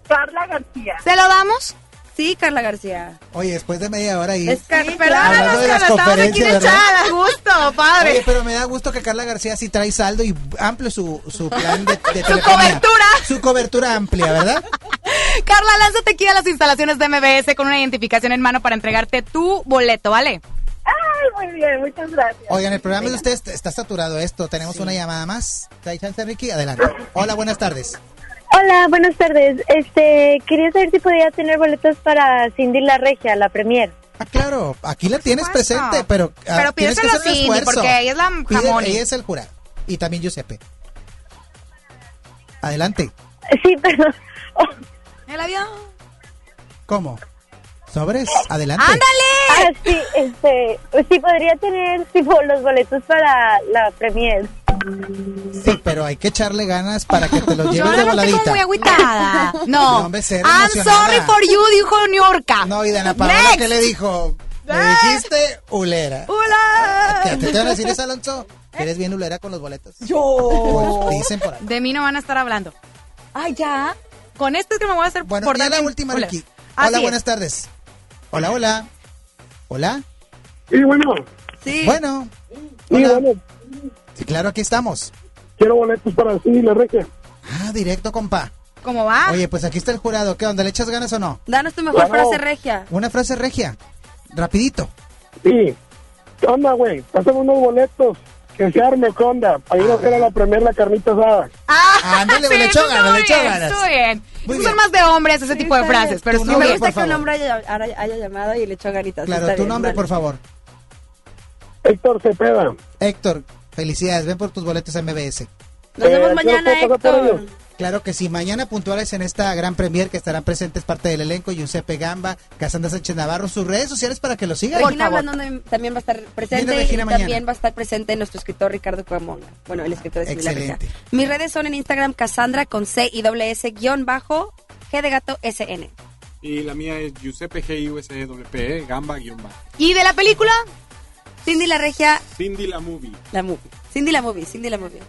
W: Carla García.
A: ¿Se lo damos?
E: Sí, Carla García.
C: Oye, después de media hora ahí.
E: Es Car-
A: Sí,
E: Perdónanos,
C: Hablando de las
A: aquí
C: conferencias,
A: de
C: ¿verdad?
A: echada, a gusto, padre.
C: Oye, pero me da gusto que Carla García sí trae saldo y amplio su, su plan de, de
A: Su cobertura.
C: Su cobertura amplia, ¿verdad?
A: Carla, lánzate aquí a las instalaciones de MBS con una identificación en mano para entregarte tu boleto, ¿vale?
W: Ay, muy bien, muchas gracias.
C: Oigan, el programa de ustedes está saturado esto. Tenemos una llamada más. ¿Trae chance, Ricky? Adelante. Hola, buenas tardes.
J: Hola, buenas tardes. Este, quería saber si podía tener boletos para Cindy la Regia, la premier.
C: Ah, claro, aquí la tienes
A: supuesto.
C: presente, pero, ah,
A: Pero
C: tienes que hacer un
A: Cindy,
C: esfuerzo.
A: porque ella es la
C: Pide-
A: jamoni.
C: ella es el jurado. Y también Giuseppe. Adelante.
J: Sí, pero
A: El avión.
C: ¿Cómo? ¿Sobres? Adelante.
A: ¡Ándale!
J: ah, sí, este, sí podría tener tipo los boletos para la premier.
C: Sí, pero hay que echarle ganas para que te lo
A: Yo
C: lleves
A: la
C: de voladita.
A: muy agüitada. No.
C: No, hombre, ser
A: I'm
C: emocionada.
A: sorry for you, dijo New York.
C: No, y Dana Paola. ¿qué le dijo? Me dijiste ulera.
A: ¡Hola!
C: ¿Qué te van a decir eso, Alonso? Que eres bien ulera con los boletos.
A: Yo.
C: Pues dicen por ahí.
A: De mí no van a estar hablando. Ay, ya. Con esto es que me voy a hacer
C: Bueno,
A: por
C: ya la última,
A: Hola.
C: Ricky.
A: Así
C: Hola,
A: es.
C: buenas tardes. Hola, hola. Hola.
X: Sí, bueno.
E: Sí.
C: Bueno.
X: Sí,
C: Hola.
X: bueno.
C: Sí, claro, aquí estamos.
X: Quiero boletos para la Regia.
C: Ah, directo, compa.
A: ¿Cómo va?
C: Oye, pues aquí está el jurado. ¿Qué onda? ¿Le echas ganas o no?
E: Danos tu mejor
X: Claro.
E: frase regia.
C: Una frase regia. Rapidito.
X: Sí. ¿Qué onda, güey? Pásame unos boletos. Que se arme, ¿qué onda? Para ir a hacer a la premier la carnita asada.
A: Ah,
C: Ándale,
A: sí,
C: le echó ganas, le echó
A: bien,
C: ganas.
A: Estuvo bien.
C: Muy
A: Esos
C: bien.
A: son más de hombres, ese tipo de
E: está
A: frases.
E: bien.
A: Pero
C: Tu
A: estuvo
C: nombre,
E: Me
C: por
E: gusta que un
C: favor.
E: hombre haya, haya- haya llamado y le echó ganitas.
C: Claro,
E: Está
C: tu
E: bien,
C: nombre,
E: vale.
C: por favor.
X: Héctor Cepeda.
C: Héctor, felicidades. Ven por tus boletos MBS.
E: Nos vemos
X: Eh,
E: mañana,
X: ¿qué puedo pasar por
E: Héctor.
C: Claro que sí, mañana puntuales en esta gran premier que estarán presentes parte del elenco, Giuseppe Gamba, Casandra Sánchez Navarro, sus redes sociales para que lo sigan.
E: Regina Blandón también va a estar presente y
C: mañana.
E: también va a estar presente nuestro escritor Ricardo Cuamonga. Bueno, el escritor de
C: Excelente.
E: Mis redes son en Instagram Cassandra con C y doble S guion bajo G de gato SN.
T: Y la mía es Giuseppe G-U-S-E-W-P-E, E, Gamba guion bajo.
A: ¿Y de la película?
E: Cindy la Regia,
T: Cindy la movie.
E: la movie. Cindy la movie, Cindy la movie.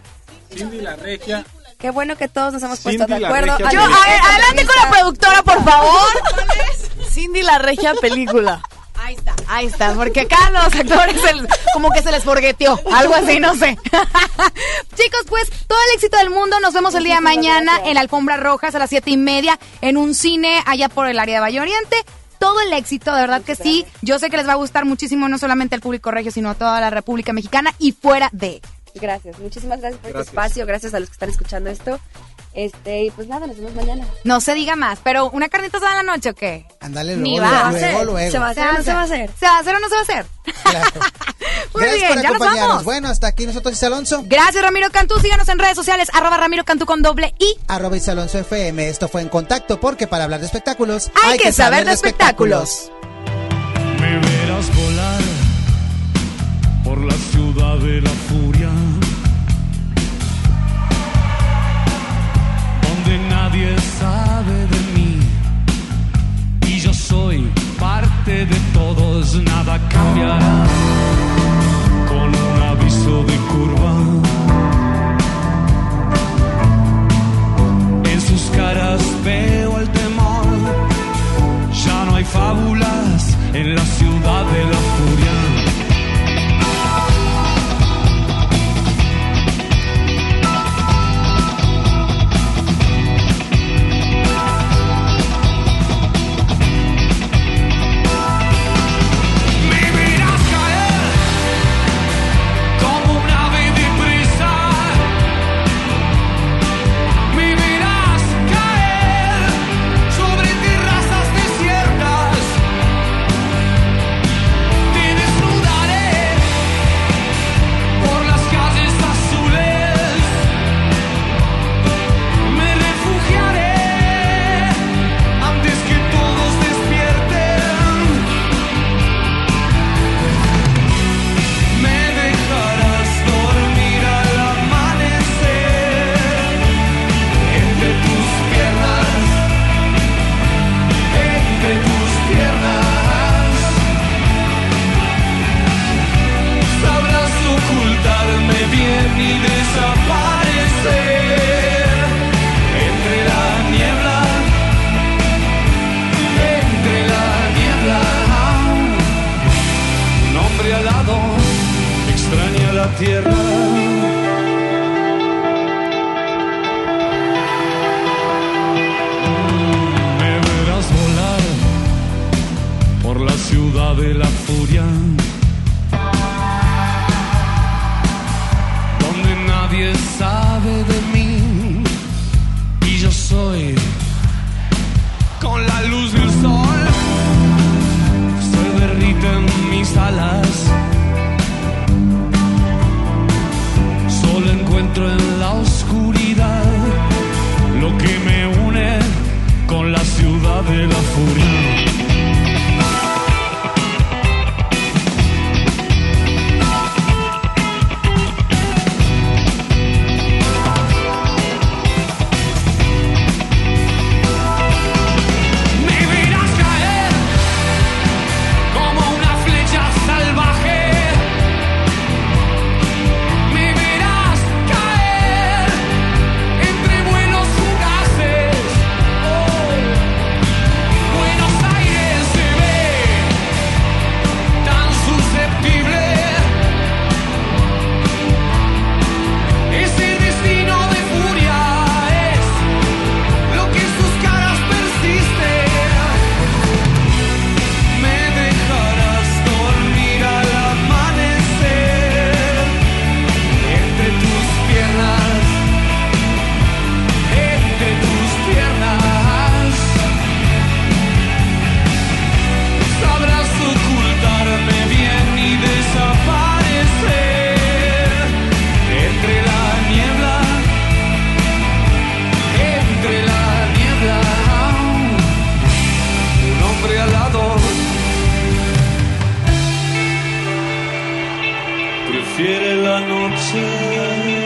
T: Cindy la regia.
E: Qué bueno que todos nos hemos
T: Cindy
E: puesto de
T: la
E: acuerdo.
A: Yo, a ver, adelante con la productora, por favor. ¿Cuál es?
Y: Cindy la regia película.
A: Ahí está. Ahí está, porque acá los actores el- como que se les forgueteó, algo así, no sé. Chicos, pues todo el éxito del mundo. Nos vemos el día de mañana en la Alfombra Rojas a las siete y media en un cine allá por el área de Valle Oriente. Todo el éxito, de verdad que sí. Yo sé que les va a gustar muchísimo, no solamente al público regio, sino a toda la República Mexicana y fuera de.
E: Gracias, muchísimas gracias por
A: Gracias.
E: este espacio, gracias a los que están escuchando esto. Este, y pues nada, nos vemos mañana.
A: No se diga más, pero ¿una carnita asada en la noche o qué?
C: Ándale,
A: Ni
C: luego,
A: va.
C: luego, luego.
E: ¿Se va a hacer o no se va a hacer?
A: ¿Se va a hacer o no se va a hacer? Muy
C: Gracias
A: bien,
C: por
A: ya nos
C: acompañarnos.
A: vamos.
C: Bueno, hasta aquí nosotros, Isa Alonso.
A: Gracias, Ramiro Cantú. Síganos en redes sociales, arroba Ramiro Cantú con doble I.
C: Arroba Isa Alonso FM. Esto fue En Contacto, porque para hablar de espectáculos
A: Hay que saber de espectáculos.
Y: Me verás volar por la ciudad de la furia, de todos, nada cambiará
Z: to.